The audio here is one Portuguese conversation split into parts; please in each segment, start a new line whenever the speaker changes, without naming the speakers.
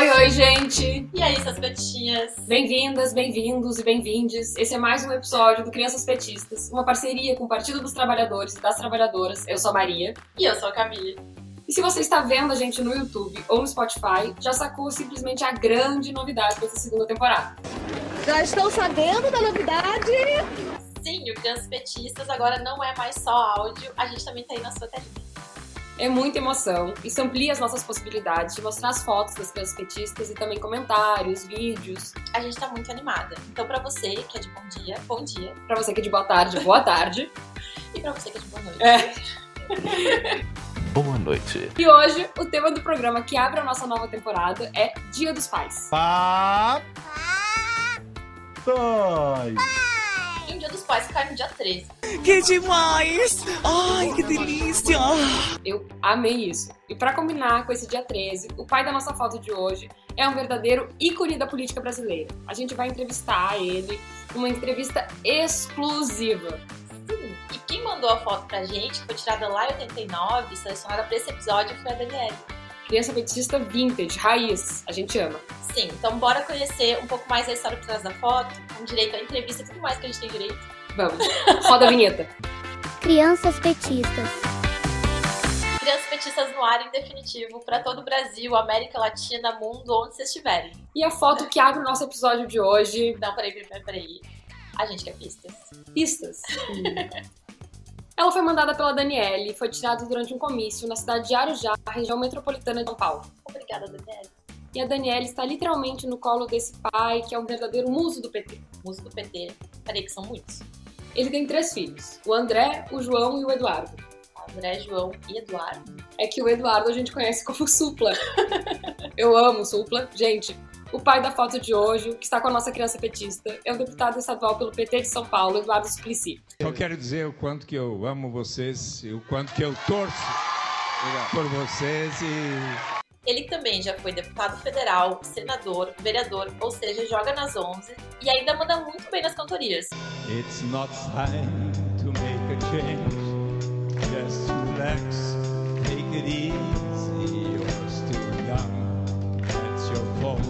Oi, oi, gente!
E aí, essas petinhas?
Bem-vindas, bem-vindos e bem-vindes. Esse é mais um episódio do Crianças Petistas, uma parceria com o Partido dos Trabalhadores e das Trabalhadoras. Eu sou a Maria.
E eu sou a Camille.
E se você está vendo a gente no YouTube ou no Spotify, já sacou simplesmente a grande novidade dessa segunda temporada.
Já estão sabendo da novidade?
Sim, o Crianças Petistas agora não é mais só áudio, a gente também tá aí na sua telinha.
É muita emoção. Isso amplia as nossas possibilidades de mostrar as fotos das crianças petistas e também comentários, vídeos.
A gente tá muito animada. Então, pra você que é de bom dia, bom dia.
Pra você que é de boa tarde, boa tarde.
e pra você que é de boa noite.
É.
Boa noite.
E hoje, o tema do programa que abre a nossa nova temporada é Dia dos Pais.
Pá. Dois.
E o Dia dos Pais cai no dia 13.
Que demais! Ai, que delícia!
Eu amei isso. E pra combinar com esse dia 13, o pai da nossa foto de hoje é um verdadeiro ícone da política brasileira. A gente vai entrevistar ele numa entrevista exclusiva.
Sim. E quem mandou a foto pra gente, que foi tirada lá em 89, selecionada pra esse episódio, foi a Daniela.
Criança petista vintage, raiz. A gente ama.
Sim, então bora conhecer um pouco mais a história por trás da foto, com direito à entrevista e tudo mais que a gente tem direito.
Vamos. Roda a vinheta.
Crianças petistas.
Crianças petistas no ar em definitivo para todo o Brasil, América Latina, mundo, onde vocês estiverem.
E a foto que abre o nosso episódio de hoje.
Não, peraí, peraí, peraí. A gente quer pistas.
Pistas. Ela foi mandada pela Daniele e foi tirada durante um comício na cidade de Arujá, região metropolitana de São Paulo.
Obrigada, Daniela.
E a Daniele está literalmente no colo desse pai, que é um verdadeiro muso do PT.
Muso do PT. Peraí, que são muitos.
Ele tem três filhos: o André, o João e o Eduardo.
André, João e Eduardo.
É que o Eduardo a gente conhece como Supla. Eu amo Supla. Gente, o pai da foto de hoje, que está com a nossa criança petista, é o deputado estadual pelo PT de São Paulo, Eduardo Suplicy.
Eu quero dizer o quanto que eu amo vocês e o quanto que eu torço por vocês e
Ele também já foi deputado federal, senador, vereador, ou seja, joga nas 11 e ainda manda muito bem nas cantorias.
It's not time to make a change. Just relax, take it easy. You're still young. That's your fault.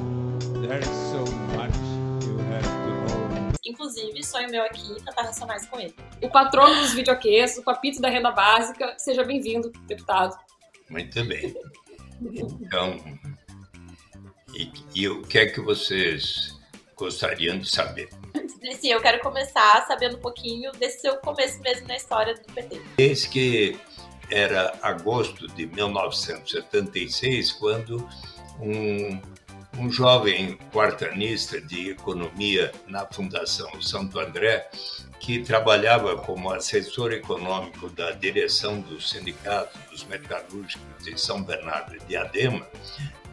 There's so much you have to know.
Inclusive, sonho meu aqui cantar Racionais com ele.
O patrono dos videoquês, o papito da renda básica. Seja bem-vindo, deputado.
Muito bem. Então, e, e o que é que vocês gostariam de saber?
Sim, eu quero começar sabendo um pouquinho desse seu começo mesmo na história do PT.
Desde que era agosto de 1976, quando um, um jovem quartanista de economia na Fundação Santo André, que trabalhava como assessor econômico da direção do Sindicato dos Metalúrgicos de São Bernardo de Adema,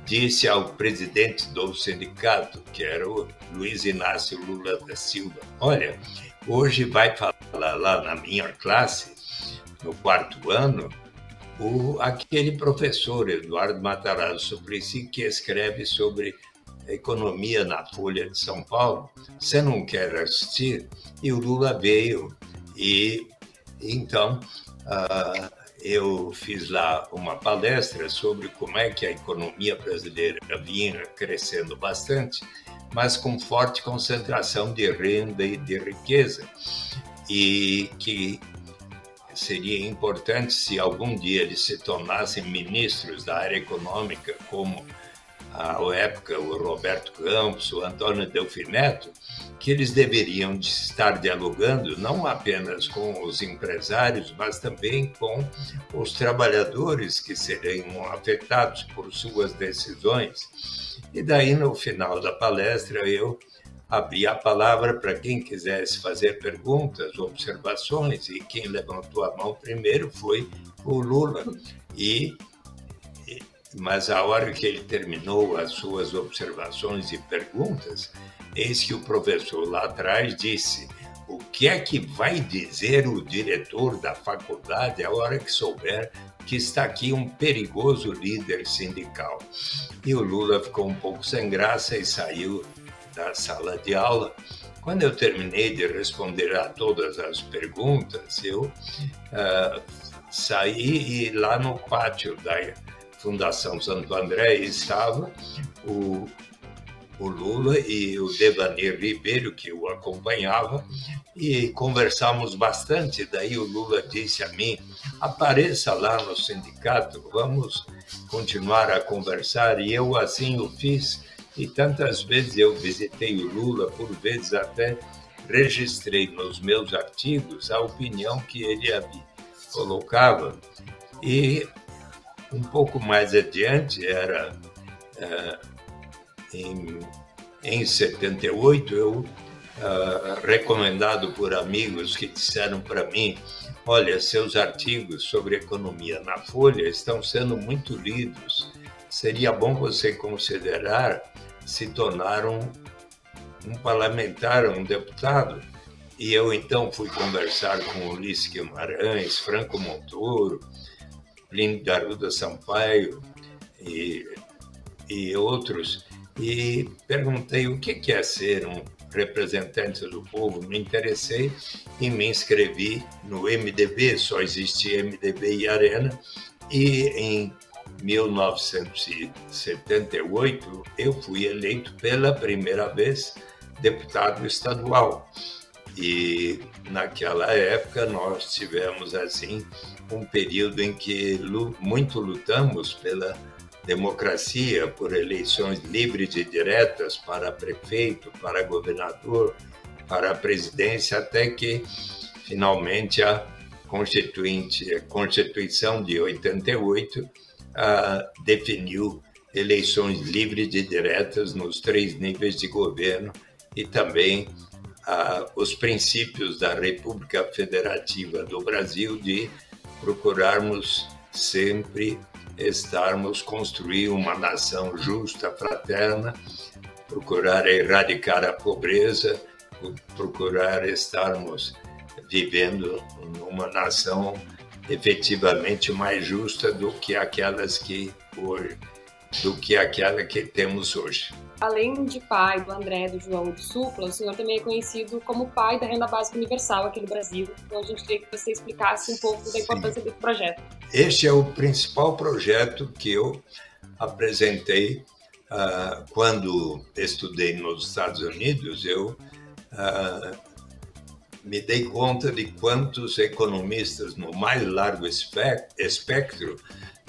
disse ao presidente do sindicato, que era o Luiz Inácio Lula da Silva: Olha, hoje vai falar lá na minha classe, no quarto ano, o, aquele professor, Eduardo Matarazzo Suplicy, que escreve sobre economia na Folha de São Paulo. Você não quer assistir? E o Lula veio e então uh, eu fiz lá uma palestra sobre como é que a economia brasileira vinha crescendo bastante, mas com forte concentração de renda e de riqueza, e que seria importante se algum dia eles se tornassem ministros da área econômica, como à época o Roberto Campos, o Antônio Delfineto, que eles deveriam estar dialogando não apenas com os empresários, mas também com os trabalhadores que seriam afetados por suas decisões. E daí, no final da palestra, eu abri a palavra para quem quisesse fazer perguntas, observações, e quem levantou a mão primeiro foi o Lula. E mas a hora que ele terminou as suas observações e perguntas, eis que o professor lá atrás disse: O que é que vai dizer o diretor da faculdade a hora que souber que está aqui um perigoso líder sindical? E o Lula ficou um pouco sem graça e saiu da sala de aula. Quando eu terminei de responder a todas as perguntas, eu uh, saí e lá no pátio da Fundação Santo André estava o, o Lula e o Devanir Ribeiro, que o acompanhava, e conversamos bastante. Daí o Lula disse a mim: apareça lá no sindicato, vamos continuar a conversar. E eu assim o fiz. E tantas vezes eu visitei o Lula, por vezes até registrei nos meus artigos a opinião que ele colocava. E um pouco mais adiante, era uh, em, em 78, eu, uh, recomendado por amigos que disseram para mim: olha, seus artigos sobre economia na Folha estão sendo muito lidos, seria bom você considerar se tornar um, parlamentar, um deputado. E eu então fui conversar com Ulisses Guimarães, Franco Montoro, Plínio da Arruda Sampaio e, e outros, e perguntei o que é ser um representante do povo. Me interessei e me inscrevi no MDB, só existia MDB e Arena, e em 1978 eu fui eleito pela primeira vez deputado estadual. E naquela época nós tivemos assim um período em que muito lutamos pela democracia, por eleições livres e diretas para prefeito, para governador, para presidência, até que finalmente a Constituinte, a Constituição de 88 ah, definiu eleições livres e diretas nos três níveis de governo e também os princípios da República Federativa do Brasil de procurarmos sempre estarmos construir uma nação justa, fraterna, procurar erradicar a pobreza, procurar estarmos vivendo numa nação efetivamente mais justa do que aquelas que hoje, do que aquela que temos hoje.
Além de pai do André, do João do Supla, o senhor também é conhecido como pai da renda básica universal aqui no Brasil. Então a gente queria que você explicasse um pouco da importância Sim. desse projeto.
Este é o principal projeto que eu apresentei uh, quando estudei nos Estados Unidos. Eu uh, me dei conta de quantos economistas no mais largo espectro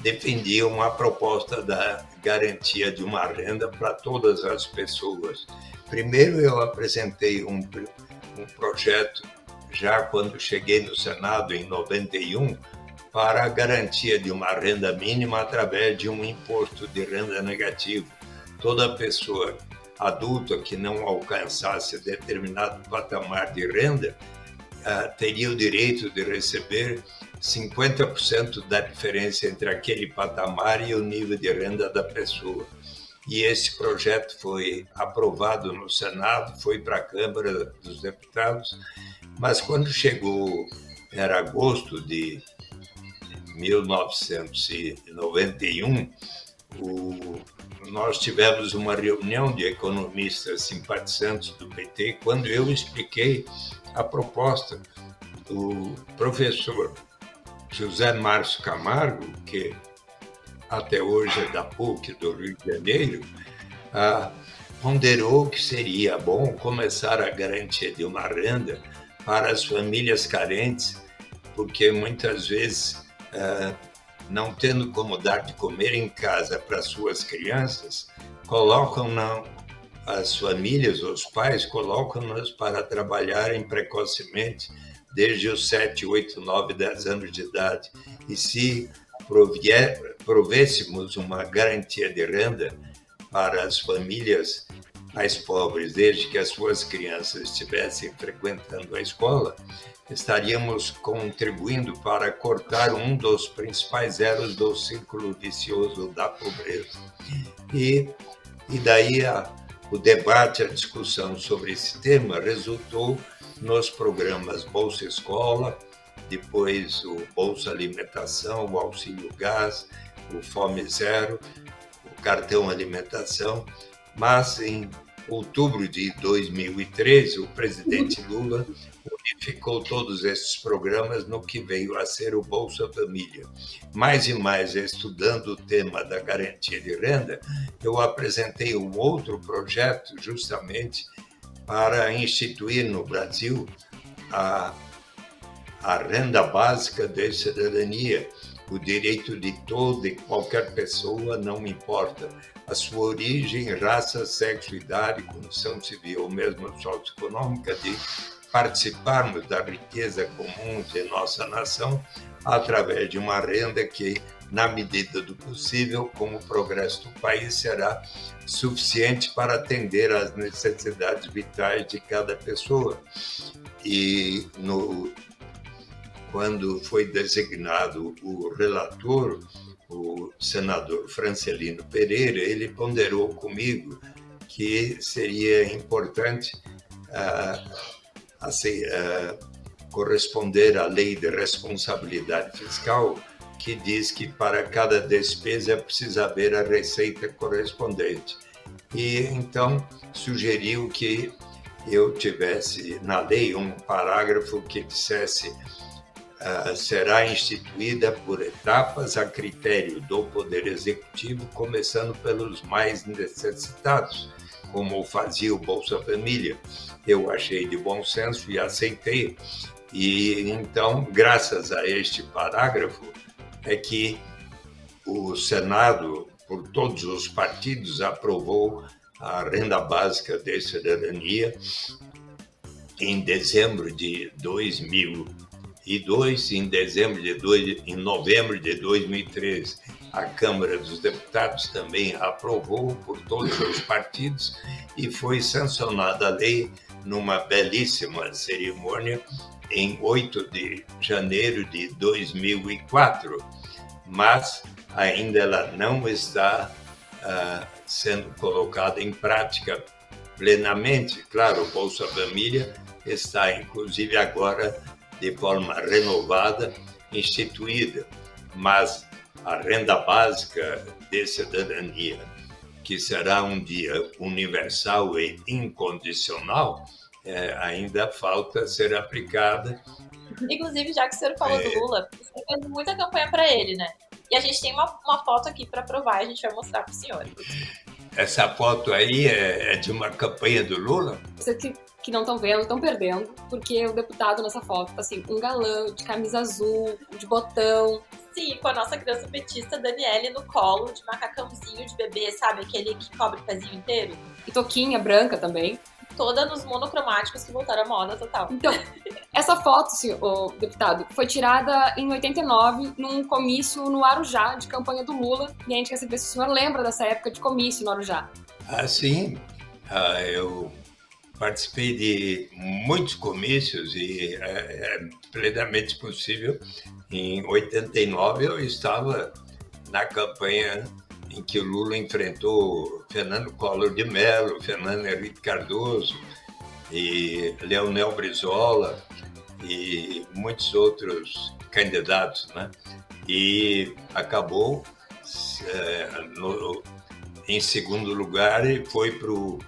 defendiam a proposta da garantia de uma renda para todas as pessoas. Primeiro, eu apresentei um, um projeto, já quando cheguei no Senado em 91, para a garantia de uma renda mínima através de um imposto de renda negativo. Toda pessoa adulta que não alcançasse determinado patamar de renda uh, teria o direito de receber 50% da diferença entre aquele patamar e o nível de renda da pessoa. E esse projeto foi aprovado no Senado, foi para a Câmara dos Deputados, mas quando chegou, era agosto de 1991, o, nós tivemos uma reunião de economistas simpatizantes do PT, quando eu expliquei a proposta. O professor José Márcio Camargo, que até hoje é da PUC do Rio de Janeiro, ah, ponderou que seria bom começar a garantia de uma renda para as famílias carentes, porque muitas vezes, ah, não tendo como dar de comer em casa para suas crianças, colocam na, as famílias, os pais, colocam-nas para trabalharem precocemente desde os 7, 8, 9, 10 anos de idade. E se provier, provêssemos uma garantia de renda para as famílias mais pobres, desde que as suas crianças estivessem frequentando a escola, estaríamos contribuindo para cortar um dos principais elos do círculo vicioso da pobreza. E, e daí a, o debate, a discussão sobre esse tema resultou nos programas Bolsa Escola, depois o Bolsa Alimentação, o Auxílio Gás, o Fome Zero, o Cartão Alimentação, mas em outubro de 2013, o presidente Lula unificou todos esses programas no que veio a ser o Bolsa Família. Mais e mais estudando o tema da garantia de renda, eu apresentei um outro projeto justamente para instituir no Brasil a, a renda básica de cidadania, o direito de toda e qualquer pessoa, não importa a sua origem, raça, sexo, idade, condição civil ou mesmo socioeconômica, de participarmos da riqueza comum de nossa nação através de uma renda que, na medida do possível, com o progresso do país, será suficiente para atender às necessidades vitais de cada pessoa. E no, quando foi designado o relator, o senador Francelino Pereira, ele ponderou comigo que seria importante uh, assim, uh, corresponder à lei de responsabilidade fiscal, que diz que para cada despesa precisa haver a receita correspondente. E então sugeriu que eu tivesse na lei um parágrafo que dissesse será instituída por etapas a critério do Poder Executivo, começando pelos mais necessitados, como fazia o Bolsa Família. Eu achei de bom senso e aceitei. E então, graças a este parágrafo, é que o Senado, por todos os partidos, aprovou a renda básica de cidadania em dezembro de 2000 2002, em dezembro de dois, em novembro de 2013, a Câmara dos Deputados também aprovou por todos os partidos e foi sancionada a lei numa belíssima cerimônia em 8 de janeiro de 2004, mas ainda ela não está uh, sendo colocada em prática plenamente. Claro, o Bolsa Família está inclusive agora de forma renovada, instituída, mas a renda básica de cidadania, que será um dia universal e incondicional, é, ainda falta ser aplicada.
Inclusive, já que o senhor falou é... do Lula, você fez muita campanha para ele, né? E a gente tem uma, uma foto aqui para provar, a gente vai mostrar para o senhor.
Essa foto aí é, é de uma campanha do Lula?
Você que que não estão vendo, estão perdendo, porque o deputado nessa foto tá assim, um galã de camisa azul, de botão.
Sim, com a nossa criança petista Daniele no colo, de macacãozinho de bebê, sabe? Aquele que cobre o pezinho inteiro.
E toquinha branca também.
Toda nos monocromáticos que voltaram à moda total.
Então, essa foto, senhor deputado, foi tirada em 89, num comício no Arujá, de campanha do Lula. E a gente quer saber se o senhor lembra dessa época de comício no Arujá.
Ah, sim. Ah, eu participei de muitos comícios e é, é, plenamente possível. Em 89 eu estava na campanha em que o Lula enfrentou Fernando Collor de Mello, Fernando Henrique Cardoso e Leonel Brizola e muitos outros candidatos, né? E acabou é, no, em segundo lugar e foi para o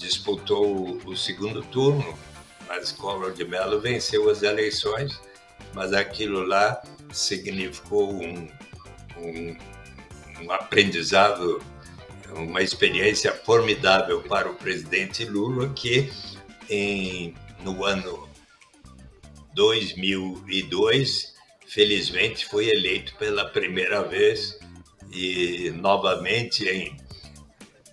disputou o segundo turno, mas Collor de Mello venceu as eleições, mas aquilo lá significou um, um, um aprendizado, uma experiência formidável para o presidente Lula, que em, no ano 2002, felizmente, foi eleito pela primeira vez e novamente em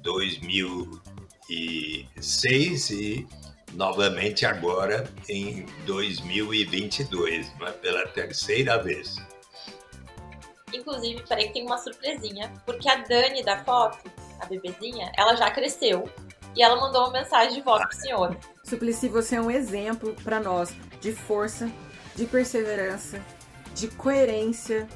2000 2006 e novamente agora em 2022, mas pela terceira vez.
Inclusive, peraí que tem uma surpresinha, porque a Dani da foto, a bebezinha, ela já cresceu e ela mandou uma mensagem de voto pro senhor.
Suplicy, você é um exemplo para nós de força, de perseverança, de coerência.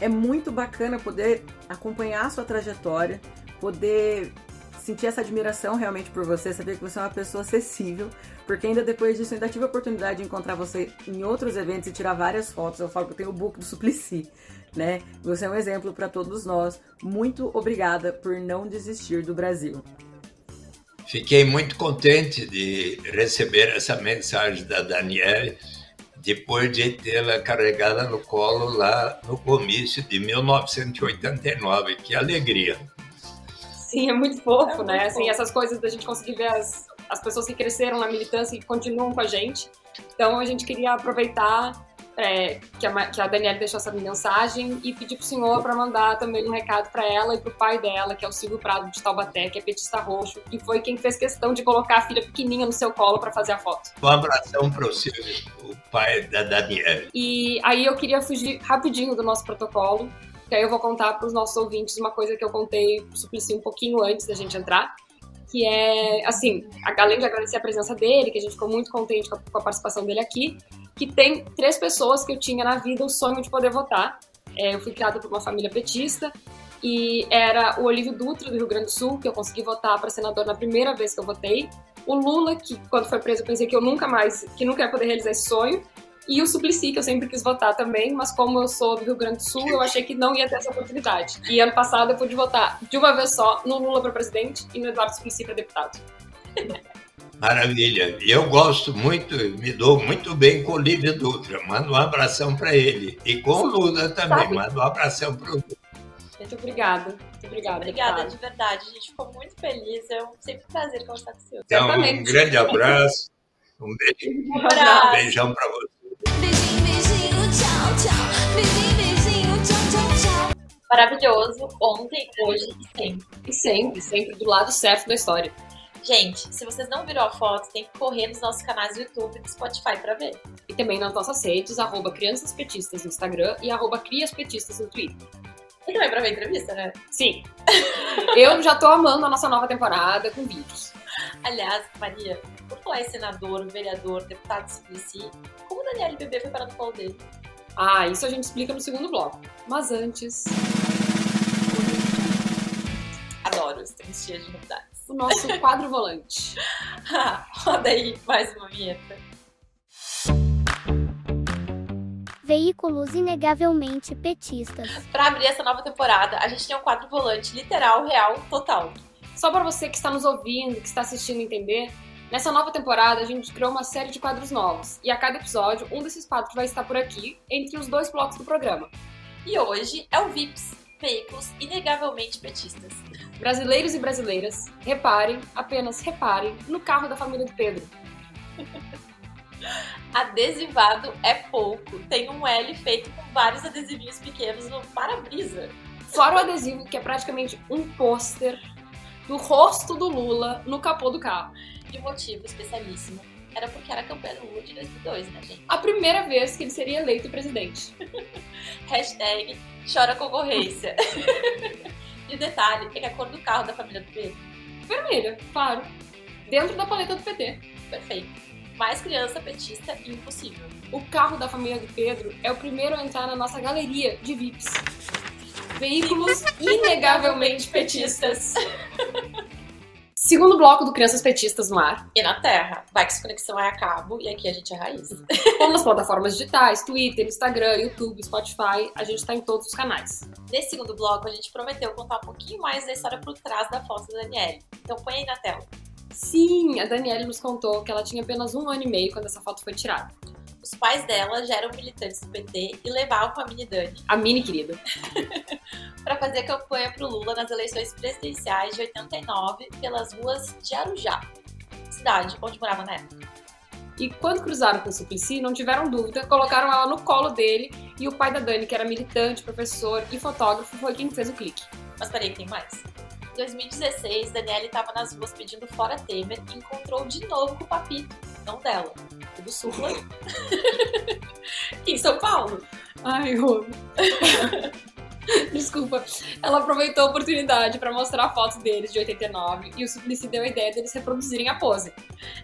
É muito bacana poder acompanhar a sua trajetória, poder sentir essa admiração realmente por você, saber que você é uma pessoa acessível, porque ainda depois disso eu ainda tive a oportunidade de encontrar você em outros eventos e tirar várias fotos. Eu falo que eu tenho o book do Suplicy, né? Você é um exemplo para todos nós. Muito obrigada por não desistir do Brasil.
Fiquei muito contente de receber essa mensagem da Daniele depois de tê-la carregada no colo lá no comício de 1989. Que alegria!
Sim, é muito fofo,
É
né?
muito
Assim,
fofo.
essas coisas da gente conseguir ver as, as pessoas que cresceram na militância e que continuam com a gente. Então a gente queria aproveitar é, que, a, que a Daniela deixou essa mensagem e pedir pro senhor para mandar também um recado para ela e pro pai dela, que é o Silvio Prado de Taubaté, que é petista roxo, que foi quem fez questão de colocar a filha pequenininha no seu colo para fazer a foto.
Um abração para o Silvio, o pai da Daniele.
E aí eu queria fugir rapidinho do nosso protocolo, que aí eu vou contar para os nossos ouvintes uma coisa que eu contei pro Suplicy um pouquinho antes da gente entrar, que é, assim, além de agradecer a presença dele, que a gente ficou muito contente com a, com a participação dele aqui, que tem três pessoas que eu tinha na vida o sonho de poder votar. É, eu fui criada por uma família petista, e era o Olívio Dutra, do Rio Grande do Sul, que eu consegui votar para senador na primeira vez que eu votei, o Lula, que quando foi preso eu pensei que eu nunca mais, que nunca ia poder realizar esse sonho, e o Suplicy, que eu sempre quis votar também, mas como eu sou do Rio Grande do Sul, eu achei que não ia ter essa oportunidade. E ano passado eu pude votar de uma vez só no Lula para presidente e no Eduardo Suplicy para deputado.
Maravilha. E eu gosto muito, me dou muito bem com o Lívio Dutra. Mando um abração para ele. E com o Lula também.
Sabe?
Mando um abração para o Lula.
Gente, obrigada. Muito obrigada.
Obrigada, de verdade. A gente ficou muito feliz. É um sempre um prazer conversar com o senhor.
Então, um
Certamente.
grande abraço. Um beijo,
Um
abraço.
um beijão para você.
Tchau, tchau. Beijinho, beijinho, tchau, tchau, tchau.
Maravilhoso. Ontem, hoje e sempre.
E sempre, sempre do lado certo da história.
Gente, se vocês não viram a foto, tem que correr nos nossos canais do YouTube e do Spotify pra ver.
E também nas nossas redes, arroba Crianças Petistas no Instagram e arroba Crias Petistas no Twitter.
E também pra ver a entrevista, né?
Sim. Eu já tô amando a nossa nova temporada com vídeos.
Aliás, Maria, por falar em senador, vereador, deputado de como o Daniel Bebê foi parar no colo dele?
Ah, isso a gente explica no segundo bloco. Mas antes,
Adoro os três dias de novidades.
o nosso quadro volante.
Roda aí mais uma vinheta.
Veículos inegavelmente petistas.
Pra abrir essa nova temporada, a gente tem um quadro volante literal, real, total.
Só para você que está nos ouvindo, que está assistindo entender, nessa nova temporada a gente criou uma série de quadros novos. E a cada episódio, um desses quadros vai estar por aqui, entre os dois blocos do programa.
E hoje é o VIPs, veículos inegavelmente petistas.
Brasileiros e brasileiras, reparem, apenas reparem, no carro da família do Pedro.
Adesivado é pouco. Tem um L feito com vários adesivinhos pequenos no para-brisa.
Fora o adesivo, que é praticamente um pôster do rosto do Lula no capô do carro.
E o motivo especialíssimo era porque era a campanha do Lula de 2002, né, gente?
A primeira vez que ele seria eleito presidente.
Hashtag chora concorrência. e o detalhe é que a cor do carro da família do Pedro,
Vermelha, claro. Dentro da paleta do PT.
perfeito. Mais criança petista impossível.
O carro da família do Pedro é o primeiro a entrar na nossa galeria de VIPs. Veículos inegavelmente petistas. Segundo bloco do Crianças Petistas no ar,
E na Terra, vai que essa conexão é a cabo e aqui a gente é raiz.
como nas plataformas digitais, Twitter, Instagram, YouTube, Spotify, a gente tá em todos os canais.
Nesse segundo bloco, a gente prometeu contar um pouquinho mais da história por trás da foto da Daniele. Então põe aí na tela.
Sim, a Daniela nos contou que ela tinha apenas um ano e meio quando essa foto foi tirada.
Os pais dela já eram militantes do PT e levavam a mini Dani
A mini querida.
para fazer campanha pro Lula nas eleições presidenciais de 89 pelas ruas de Arujá, cidade onde morava na época.
E quando cruzaram com o Suplicy, não tiveram dúvida, colocaram ela no colo dele e o pai da Dani, que era militante, professor e fotógrafo, foi quem fez o clique.
Mas peraí, tem mais. Em 2016, Daniela estava nas ruas pedindo fora Temer e encontrou de novo com o Papito, não dela, o do Sul, em São Paulo.
Ai, eu. Desculpa. Ela aproveitou a oportunidade para mostrar fotos deles de 89 e o Suplicy deu a ideia deles reproduzirem a pose.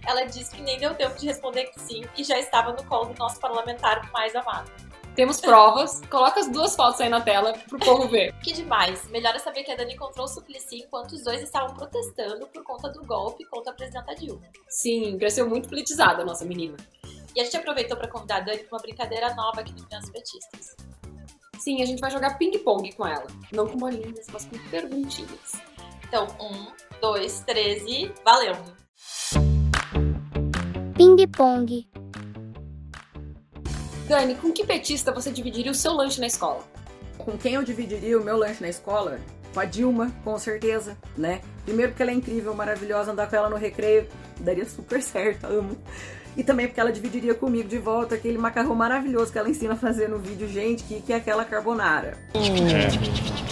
Ela disse que nem deu tempo de responder que sim e já estava no colo do nosso parlamentar mais amado.
Temos provas, coloca as duas fotos aí na tela pro povo ver.
Que demais! Melhor é saber que a Dani encontrou o Suplicy enquanto os dois estavam protestando por conta do golpe contra a presidenta Dilma.
Sim, cresceu muito politizada a nossa menina.
E a gente aproveitou para convidar a Dani para uma brincadeira nova aqui no Crianças Petistas.
Sim, a gente vai jogar ping-pong com ela. Não com bolinhas, mas com perguntinhas.
Então, um, dois, três e valendo!
Ping-pong.
Dani, com que petista você dividiria o seu lanche na escola?
Com quem eu dividiria o meu lanche na escola? Com a Dilma, com certeza, né? Primeiro porque ela é incrível, maravilhosa, andar com ela no recreio daria super certo, amo. E também porque ela dividiria comigo de volta aquele macarrão maravilhoso que ela ensina a fazer no vídeo, gente, que, que é aquela carbonara.
Você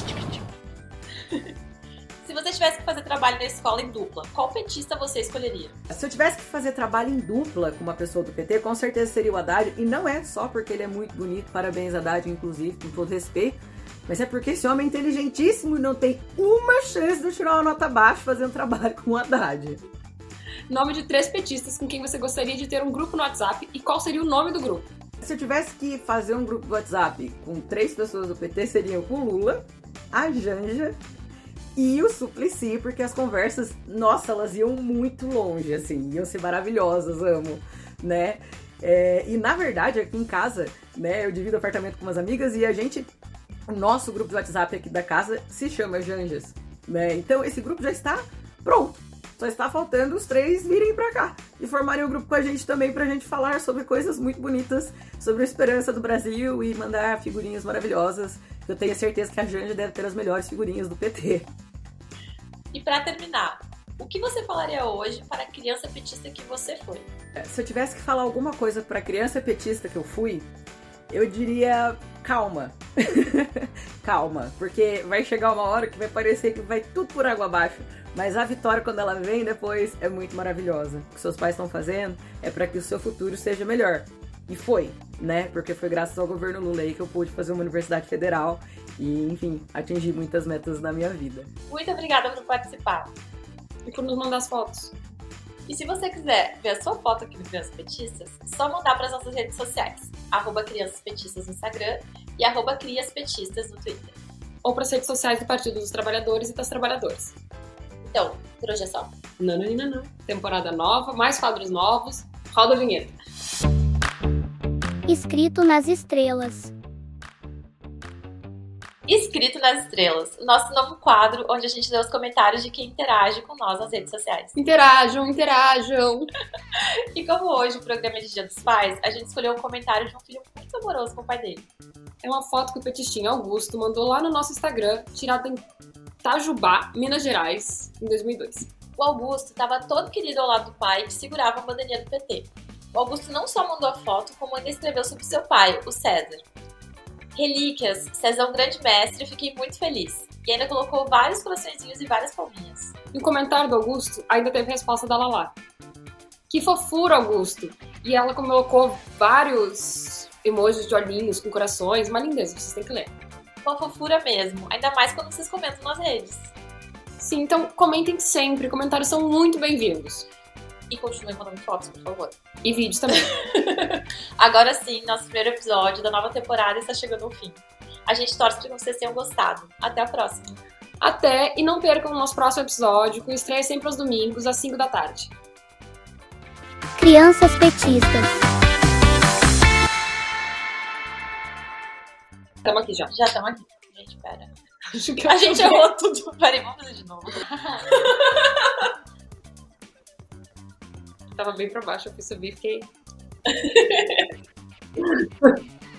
tivesse que fazer trabalho na escola em dupla, qual petista você escolheria?
Se eu tivesse que fazer trabalho em dupla com uma pessoa do PT, com certeza seria o Haddad. E não é só porque ele é muito bonito, parabéns Haddad, inclusive, com todo respeito. Mas é porque esse homem é inteligentíssimo e não tem uma chance de tirar uma nota baixa fazendo trabalho com o Haddad.
Nome de três petistas com quem você gostaria de ter um grupo no WhatsApp e qual seria o nome do grupo?
Se eu tivesse que fazer um grupo do WhatsApp com três pessoas do PT, seriam o Lula, a Janja e o Suplicy, porque as conversas, nossa, elas iam muito longe, assim, iam ser maravilhosas, amo, né? É, e na verdade, aqui em casa, né, eu divido apartamento com umas amigas e a gente, o nosso grupo de WhatsApp aqui da casa se chama Janjas, né? Então esse grupo já está pronto. Só está faltando os três virem pra cá e formarem um grupo com a gente também pra gente falar sobre coisas muito bonitas, sobre a esperança do Brasil e mandar figurinhas maravilhosas. Eu tenho certeza que a Janja deve ter as melhores figurinhas do PT.
E pra terminar, o que você falaria hoje para a criança petista que você foi?
Se eu tivesse que falar alguma coisa pra criança petista que eu fui, eu diria calma. calma, porque vai chegar uma hora que vai parecer que vai tudo por água abaixo. Mas a vitória, quando ela vem depois, é muito maravilhosa. O que seus pais estão fazendo é para que o seu futuro seja melhor. E foi, né? Porque foi graças ao governo Lula aí que eu pude fazer uma universidade federal e, enfim, atingir muitas metas na minha vida.
Muito obrigada por participar.
E por nos mandar as fotos.
E se você quiser ver a sua foto aqui no Crianças Petistas, só mandar para as nossas redes sociais. Arroba Crianças Petistas no Instagram e arroba Crias Petistas no Twitter.
Ou para as redes sociais do Partido dos Trabalhadores e das Trabalhadoras.
Então, por hoje é só.
Não, não, não, não. Temporada nova, mais quadros novos. Roda a vinheta.
Escrito nas estrelas.
Escrito nas Estrelas, o nosso novo quadro onde a gente lê os comentários de quem interage com nós nas redes sociais.
Interajam, interajam.
E como hoje o programa é de Dia dos Pais, a gente escolheu um comentário de um filho muito amoroso com o pai dele.
É uma foto que o petistinho Augusto mandou lá no nosso Instagram, tirada em Itajubá, Minas Gerais, em 2002.
O Augusto estava todo querido ao lado do pai que segurava a bandeirinha do PT. O Augusto não só mandou a foto, como ainda escreveu sobre seu pai, o César. Relíquias, César é um grande mestre, fiquei muito feliz. E ainda colocou vários coraçõezinhos e várias palminhas.
E o comentário do Augusto ainda teve resposta da Lala. Que fofura, Augusto! E ela colocou vários emojis de olhinhos com corações, uma lindeza, vocês têm que ler.
Uma fofura mesmo, ainda mais quando vocês comentam nas redes.
Sim, então comentem sempre, comentários são muito bem-vindos.
E continuem mandando fotos, por favor.
E vídeos também.
Agora sim, nosso primeiro episódio da nova temporada está chegando ao fim. A gente torce para que vocês tenham gostado. Até a próxima.
Até e não percam o nosso próximo episódio, com estreia sempre aos domingos, às 5 da tarde.
Crianças petistas.
Tamo aqui já.
Já estamos aqui. Gente, pera.
Acho que
A gente errou tudo. Peraí, vamos fazer de novo.
Tava bem pra baixo, eu fui subir e fiquei.